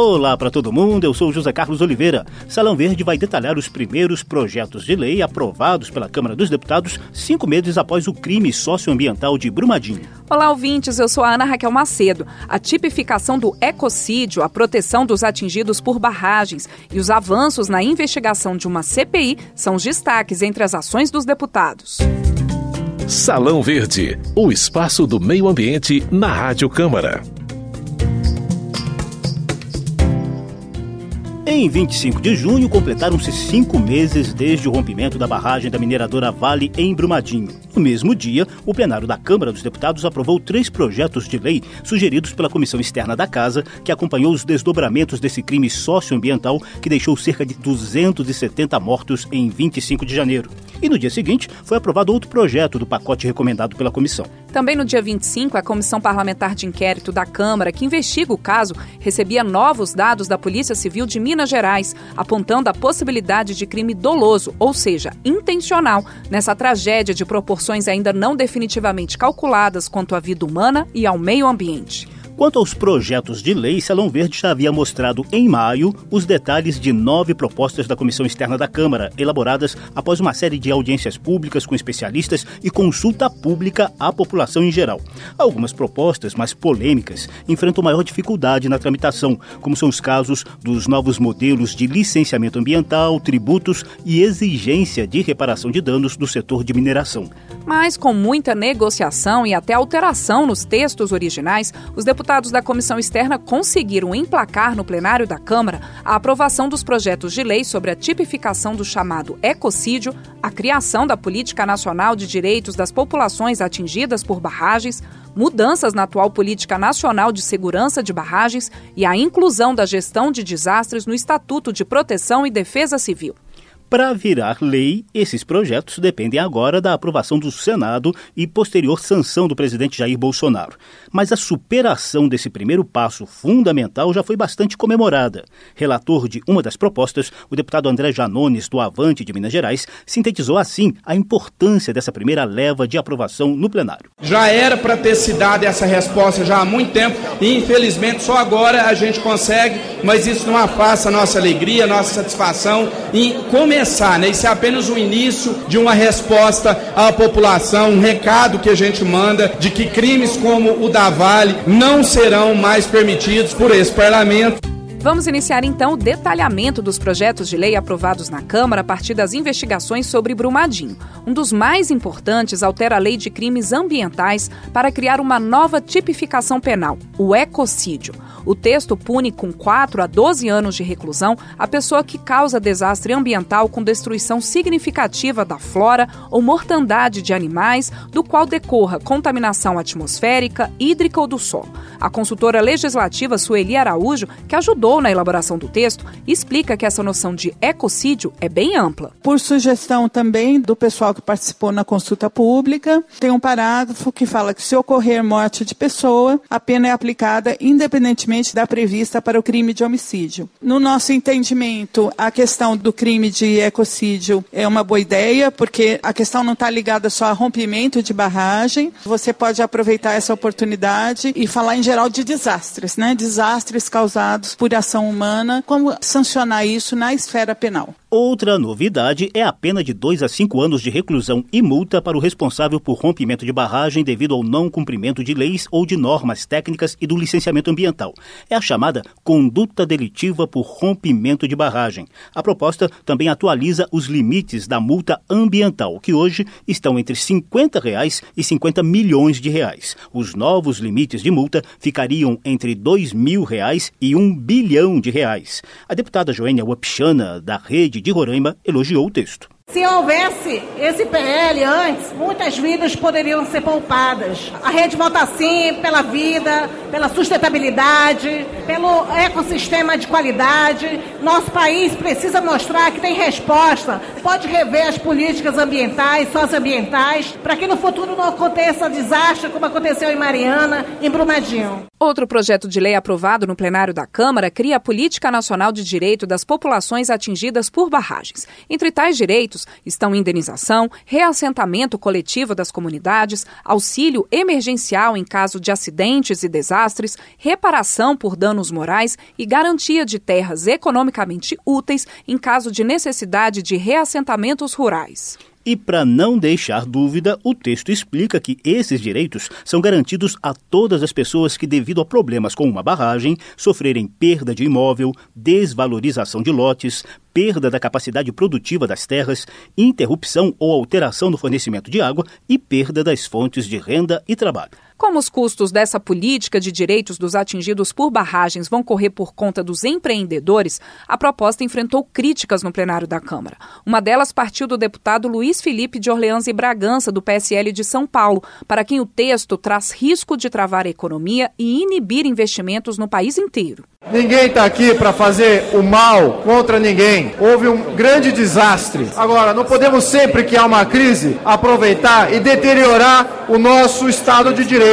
Olá para todo mundo, eu sou José Carlos Oliveira. Salão Verde vai detalhar os primeiros projetos de lei aprovados pela Câmara dos Deputados cinco meses após o crime socioambiental de Brumadinho. Olá, ouvintes, eu sou a Ana Raquel Macedo. A tipificação do ecocídio, a proteção dos atingidos por barragens e os avanços na investigação de uma CPI são os destaques entre as ações dos deputados. Salão Verde, o espaço do meio ambiente na Rádio Câmara. Em 25 de junho, completaram-se cinco meses desde o rompimento da barragem da mineradora Vale em Brumadinho. No mesmo dia, o plenário da Câmara dos Deputados aprovou três projetos de lei sugeridos pela Comissão Externa da Casa, que acompanhou os desdobramentos desse crime socioambiental que deixou cerca de 270 mortos em 25 de janeiro. E no dia seguinte, foi aprovado outro projeto do pacote recomendado pela comissão. Também no dia 25, a Comissão Parlamentar de Inquérito da Câmara, que investiga o caso, recebia novos dados da Polícia Civil de Minas Gerais, apontando a possibilidade de crime doloso, ou seja, intencional, nessa tragédia de proporções ainda não definitivamente calculadas quanto à vida humana e ao meio ambiente. Quanto aos projetos de lei, Salão Verde já havia mostrado em maio os detalhes de nove propostas da Comissão Externa da Câmara, elaboradas após uma série de audiências públicas com especialistas e consulta pública à população em geral. Algumas propostas, mais polêmicas, enfrentam maior dificuldade na tramitação, como são os casos dos novos modelos de licenciamento ambiental, tributos e exigência de reparação de danos do setor de mineração. Mas, com muita negociação e até alteração nos textos originais, os deputados deputados da comissão externa conseguiram emplacar no plenário da Câmara a aprovação dos projetos de lei sobre a tipificação do chamado ecocídio, a criação da Política Nacional de Direitos das Populações Atingidas por Barragens, mudanças na atual Política Nacional de Segurança de Barragens e a inclusão da gestão de desastres no Estatuto de Proteção e Defesa Civil. Para virar lei, esses projetos dependem agora da aprovação do Senado e posterior sanção do presidente Jair Bolsonaro. Mas a superação desse primeiro passo fundamental já foi bastante comemorada. Relator de uma das propostas, o deputado André Janones, do Avante de Minas Gerais, sintetizou assim a importância dessa primeira leva de aprovação no plenário. Já era para ter se dado essa resposta já há muito tempo e infelizmente só agora a gente consegue, mas isso não afasta a nossa alegria, a nossa satisfação em começar começar, né? Isso é apenas o início de uma resposta à população, um recado que a gente manda de que crimes como o da Vale não serão mais permitidos por esse parlamento. Vamos iniciar então o detalhamento dos projetos de lei aprovados na Câmara a partir das investigações sobre Brumadinho. Um dos mais importantes altera a lei de crimes ambientais para criar uma nova tipificação penal, o ecocídio. O texto pune com 4 a 12 anos de reclusão a pessoa que causa desastre ambiental com destruição significativa da flora ou mortandade de animais, do qual decorra contaminação atmosférica, hídrica ou do solo. A consultora legislativa Sueli Araújo, que ajudou na elaboração do texto, explica que essa noção de ecocídio é bem ampla. Por sugestão também do pessoal que participou na consulta pública, tem um parágrafo que fala que se ocorrer morte de pessoa, a pena é aplicada independentemente da prevista para o crime de homicídio. No nosso entendimento, a questão do crime de ecocídio é uma boa ideia, porque a questão não está ligada só a rompimento de barragem. Você pode aproveitar essa oportunidade e falar em geral de desastres, né? Desastres causados por ação humana, como sancionar isso na esfera penal. Outra novidade é a pena de 2 a 5 anos de reclusão e multa para o responsável por rompimento de barragem devido ao não cumprimento de leis ou de normas técnicas e do licenciamento ambiental. É a chamada conduta delitiva por rompimento de barragem. A proposta também atualiza os limites da multa ambiental, que hoje estão entre 50 reais e 50 milhões de reais. Os novos limites de multa ficariam entre 2 mil reais e 1 bilhão de reais. A deputada Joênia Wapchana, da Rede de Roraima elogiou o texto. Se houvesse esse PL antes, muitas vidas poderiam ser poupadas. A rede vota sim pela vida, pela sustentabilidade, pelo ecossistema de qualidade. Nosso país precisa mostrar que tem resposta, pode rever as políticas ambientais, socioambientais, para que no futuro não aconteça desastre como aconteceu em Mariana, em Brumadinho. Outro projeto de lei aprovado no plenário da Câmara cria a Política Nacional de Direito das Populações Atingidas por Barragens. Entre tais direitos, projetos estão indenização, reassentamento coletivo das comunidades, auxílio emergencial em caso de acidentes e desastres, reparação por danos morais e garantia de terras economicamente úteis em caso de necessidade de reassentamentos rurais. E para não deixar dúvida, o texto explica que esses direitos são garantidos a todas as pessoas que, devido a problemas com uma barragem, sofrerem perda de imóvel, desvalorização de lotes, perda da capacidade produtiva das terras, interrupção ou alteração no fornecimento de água e perda das fontes de renda e trabalho. Como os custos dessa política de direitos dos atingidos por barragens vão correr por conta dos empreendedores, a proposta enfrentou críticas no plenário da Câmara. Uma delas partiu do deputado Luiz Felipe de Orleans e Bragança, do PSL de São Paulo, para quem o texto traz risco de travar a economia e inibir investimentos no país inteiro. Ninguém está aqui para fazer o mal contra ninguém. Houve um grande desastre. Agora, não podemos sempre que há uma crise aproveitar e deteriorar o nosso Estado de Direito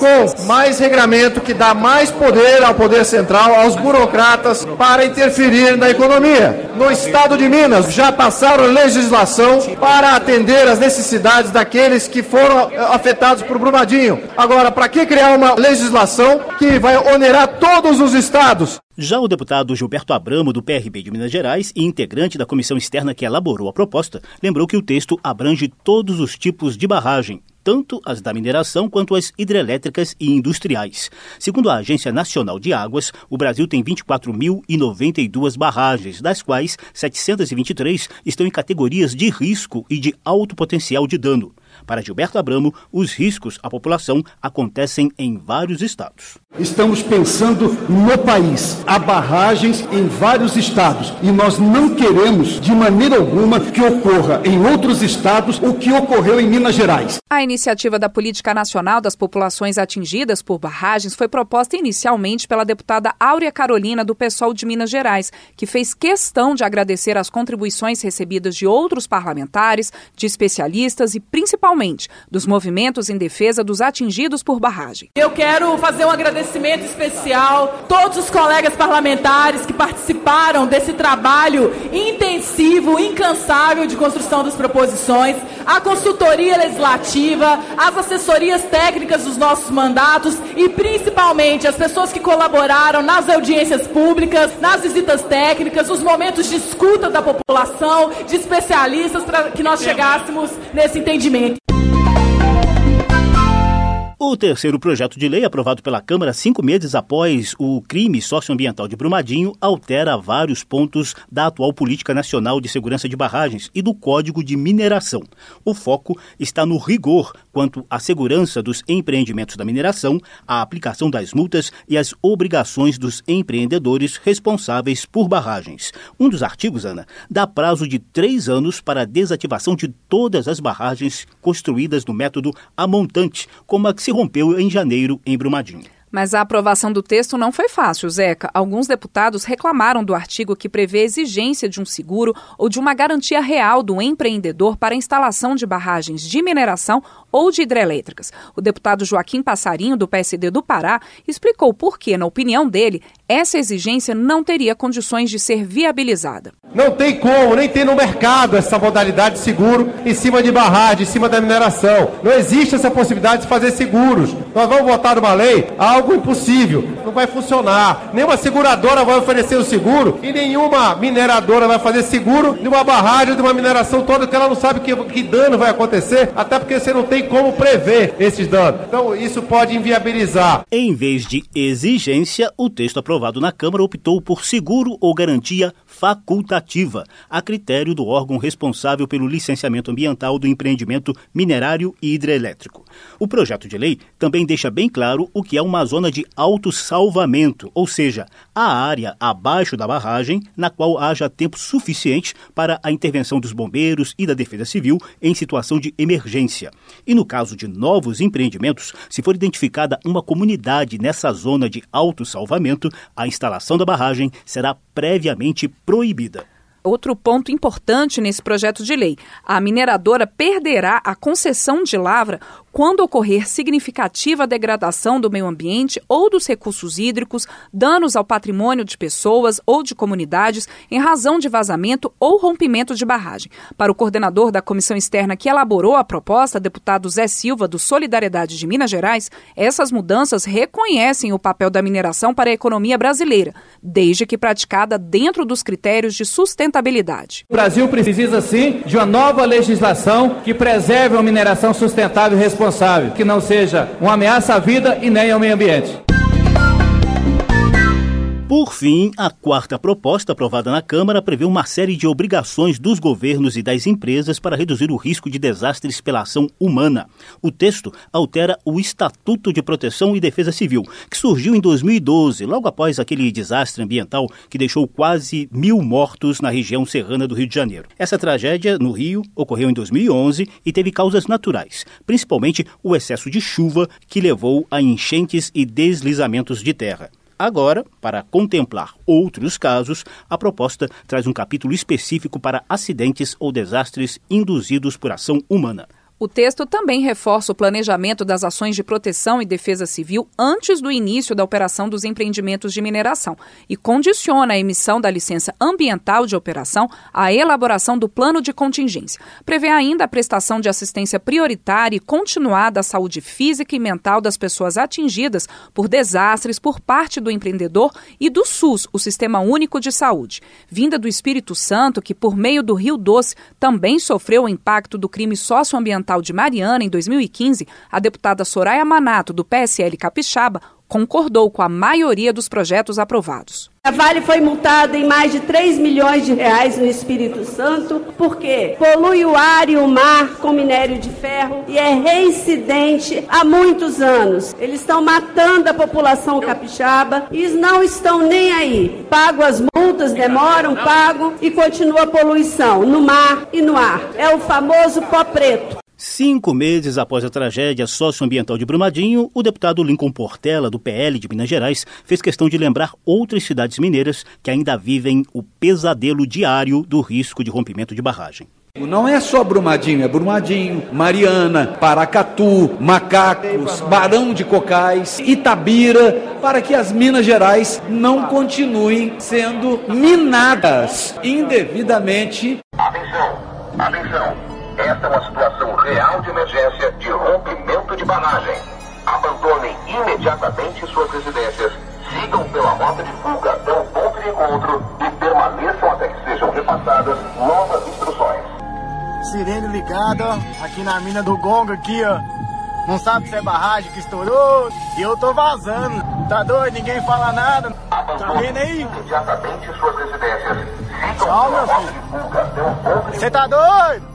com mais regramento que dá mais poder ao poder central, aos burocratas, para interferir na economia. No Estado de Minas, já passaram legislação para atender as necessidades daqueles que foram afetados por Brumadinho. Agora, para que criar uma legislação que vai onerar todos os estados? Já o deputado Gilberto Abramo, do PRB de Minas Gerais e integrante da comissão externa que elaborou a proposta, lembrou que o texto abrange todos os tipos de barragem, tanto as da mineração quanto as hidrelétricas e industriais. Segundo a Agência Nacional de Águas, o Brasil tem 24.092 barragens, das quais 723 estão em categorias de risco e de alto potencial de dano. Para Gilberto Abramo, os riscos à população acontecem em vários estados. Estamos pensando no país. Há barragens em vários estados e nós não queremos, de maneira alguma, que ocorra em outros estados o que ocorreu em Minas Gerais. A iniciativa da Política Nacional das Populações Atingidas por Barragens foi proposta inicialmente pela deputada Áurea Carolina, do PSOL de Minas Gerais, que fez questão de agradecer as contribuições recebidas de outros parlamentares, de especialistas e principalmente dos movimentos em defesa dos atingidos por barragem. Eu quero fazer um agradecimento especial a todos os colegas parlamentares que participaram desse trabalho intensivo, incansável de construção das proposições, a consultoria legislativa, as assessorias técnicas dos nossos mandatos e principalmente as pessoas que colaboraram nas audiências públicas, nas visitas técnicas, os momentos de escuta da população, de especialistas para que nós chegássemos nesse entendimento. O terceiro projeto de lei, aprovado pela Câmara cinco meses após o crime socioambiental de Brumadinho, altera vários pontos da atual Política Nacional de Segurança de Barragens e do Código de Mineração. O foco está no rigor quanto à segurança dos empreendimentos da mineração, a aplicação das multas e as obrigações dos empreendedores responsáveis por barragens. Um dos artigos, Ana, dá prazo de três anos para a desativação de todas as barragens construídas no método a montante, como a que se se rompeu em janeiro em Brumadinho. Mas a aprovação do texto não foi fácil, Zeca. Alguns deputados reclamaram do artigo que prevê a exigência de um seguro ou de uma garantia real do empreendedor para a instalação de barragens de mineração ou de hidrelétricas. O deputado Joaquim Passarinho, do PSD do Pará, explicou por que, na opinião dele, essa exigência não teria condições de ser viabilizada. Não tem como, nem tem no mercado essa modalidade de seguro em cima de barragem, em cima da mineração. Não existe essa possibilidade de fazer seguros. Nós vamos votar numa lei, algo impossível. Não vai funcionar. Nenhuma seguradora vai oferecer o seguro e nenhuma mineradora vai fazer seguro de uma barragem, de uma mineração toda, que ela não sabe que, que dano vai acontecer, até porque você não tem como prever esses danos. Então, isso pode inviabilizar. Em vez de exigência, o texto aprovado na Câmara optou por seguro ou garantia facultativa, a critério do órgão responsável pelo licenciamento ambiental do empreendimento minerário e hidrelétrico. O projeto de lei também deixa bem claro o que é uma zona de autossalvamento, ou seja, a área abaixo da barragem na qual haja tempo suficiente para a intervenção dos bombeiros e da Defesa Civil em situação de emergência. E no caso de novos empreendimentos, se for identificada uma comunidade nessa zona de autossalvamento, a instalação da barragem será previamente proibida. Outro ponto importante nesse projeto de lei: a mineradora perderá a concessão de lavra quando ocorrer significativa degradação do meio ambiente ou dos recursos hídricos, danos ao patrimônio de pessoas ou de comunidades em razão de vazamento ou rompimento de barragem. Para o coordenador da comissão externa que elaborou a proposta, deputado Zé Silva, do Solidariedade de Minas Gerais, essas mudanças reconhecem o papel da mineração para a economia brasileira, desde que praticada dentro dos critérios de sustentabilidade. O Brasil precisa, sim, de uma nova legislação que preserve uma mineração sustentável e responsável, que não seja uma ameaça à vida e nem ao meio ambiente. Por fim, a quarta proposta aprovada na Câmara prevê uma série de obrigações dos governos e das empresas para reduzir o risco de desastres pela ação humana. O texto altera o Estatuto de Proteção e Defesa Civil, que surgiu em 2012, logo após aquele desastre ambiental que deixou quase mil mortos na região serrana do Rio de Janeiro. Essa tragédia no Rio ocorreu em 2011 e teve causas naturais, principalmente o excesso de chuva que levou a enchentes e deslizamentos de terra. Agora, para contemplar outros casos, a proposta traz um capítulo específico para acidentes ou desastres induzidos por ação humana. O texto também reforça o planejamento das ações de proteção e defesa civil antes do início da operação dos empreendimentos de mineração e condiciona a emissão da licença ambiental de operação à elaboração do plano de contingência. Prevê ainda a prestação de assistência prioritária e continuada à saúde física e mental das pessoas atingidas por desastres por parte do empreendedor e do SUS, o Sistema Único de Saúde. Vinda do Espírito Santo, que por meio do Rio Doce também sofreu o impacto do crime socioambiental de Mariana, em 2015, a deputada Soraya Manato, do PSL Capixaba, concordou com a maioria dos projetos aprovados. A Vale foi multada em mais de 3 milhões de reais no Espírito Santo, porque polui o ar e o mar com minério de ferro e é reincidente há muitos anos. Eles estão matando a população capixaba e não estão nem aí. Pago as multas, demoram, pago e continua a poluição no mar e no ar. É o famoso pó preto. Cinco meses após a tragédia socioambiental de Brumadinho, o deputado Lincoln Portela, do PL de Minas Gerais, fez questão de lembrar outras cidades mineiras que ainda vivem o pesadelo diário do risco de rompimento de barragem. Não é só Brumadinho, é Brumadinho, Mariana, Paracatu, Macacos, Barão de Cocais, Itabira, para que as Minas Gerais não continuem sendo minadas indevidamente. Atenção, atenção. Esta é uma situação real de emergência de rompimento de barragem. Abandonem imediatamente suas residências, sigam pela rota de fuga até o ponto de encontro e permaneçam até que sejam repassadas novas instruções. Sirene ligada, aqui na mina do Gonga, aqui, ó. Não sabe se é barragem que estourou e eu tô vazando. Tá doido? Ninguém fala nada. Tá vendo aí? Imediatamente suas residências. Tchau, meu rota de fuga até o ponto de Você tá doido?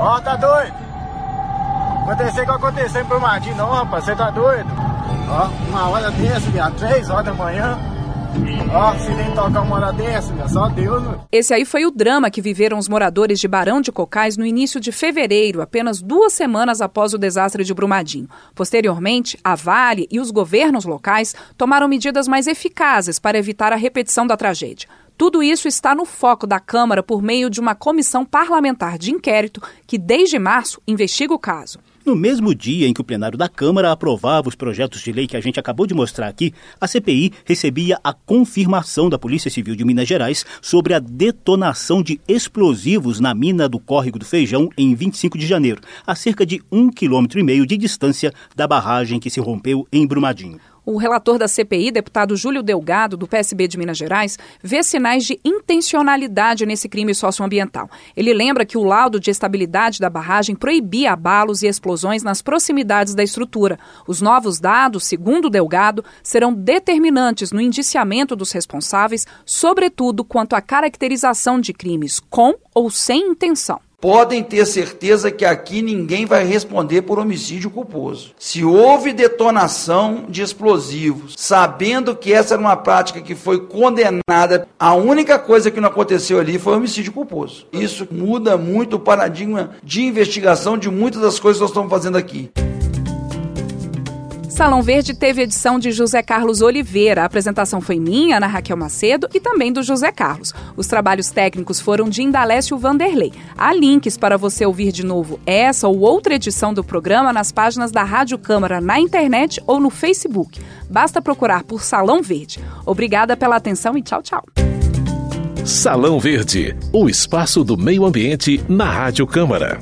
Ó, tá doido? Acontecer que aconteceu em Brumadinho, não, rapaz. Você tá doido? Ó, uma hora dessa, viado. Três horas da manhã. Ó, se nem tocar uma hora dessa, viado. Só Deus, meu. Esse aí foi o drama que viveram os moradores de Barão de Cocais no início de fevereiro, apenas duas semanas após o desastre de Brumadinho. Posteriormente, a Vale e os governos locais tomaram medidas mais eficazes para evitar a repetição da tragédia. Tudo isso está no foco da Câmara por meio de uma comissão parlamentar de inquérito que, desde março, investiga o caso. No mesmo dia em que o plenário da Câmara aprovava os projetos de lei que a gente acabou de mostrar aqui, a CPI recebia a confirmação da Polícia Civil de Minas Gerais sobre a detonação de explosivos na mina do Córrego do Feijão em 25 de janeiro, a cerca de um quilômetro e meio de distância da barragem que se rompeu em Brumadinho. O relator da CPI, deputado Júlio Delgado, do PSB de Minas Gerais, vê sinais de intencionalidade nesse crime socioambiental. Ele lembra que o laudo de estabilidade da barragem proibia abalos e explosões nas proximidades da estrutura. Os novos dados, segundo Delgado, serão determinantes no indiciamento dos responsáveis, sobretudo quanto à caracterização de crimes com ou sem intenção. Podem ter certeza que aqui ninguém vai responder por homicídio culposo. Se houve detonação de explosivos, sabendo que essa era uma prática que foi condenada, a única coisa que não aconteceu ali foi homicídio culposo. Isso muda muito o paradigma de investigação de muitas das coisas que nós estamos fazendo aqui. Salão Verde teve edição de José Carlos Oliveira. A apresentação foi minha, Ana Raquel Macedo, e também do José Carlos. Os trabalhos técnicos foram de Indalécio Vanderlei. Há links para você ouvir de novo essa ou outra edição do programa nas páginas da Rádio Câmara na internet ou no Facebook. Basta procurar por Salão Verde. Obrigada pela atenção e tchau, tchau. Salão Verde, o espaço do meio ambiente na Rádio Câmara.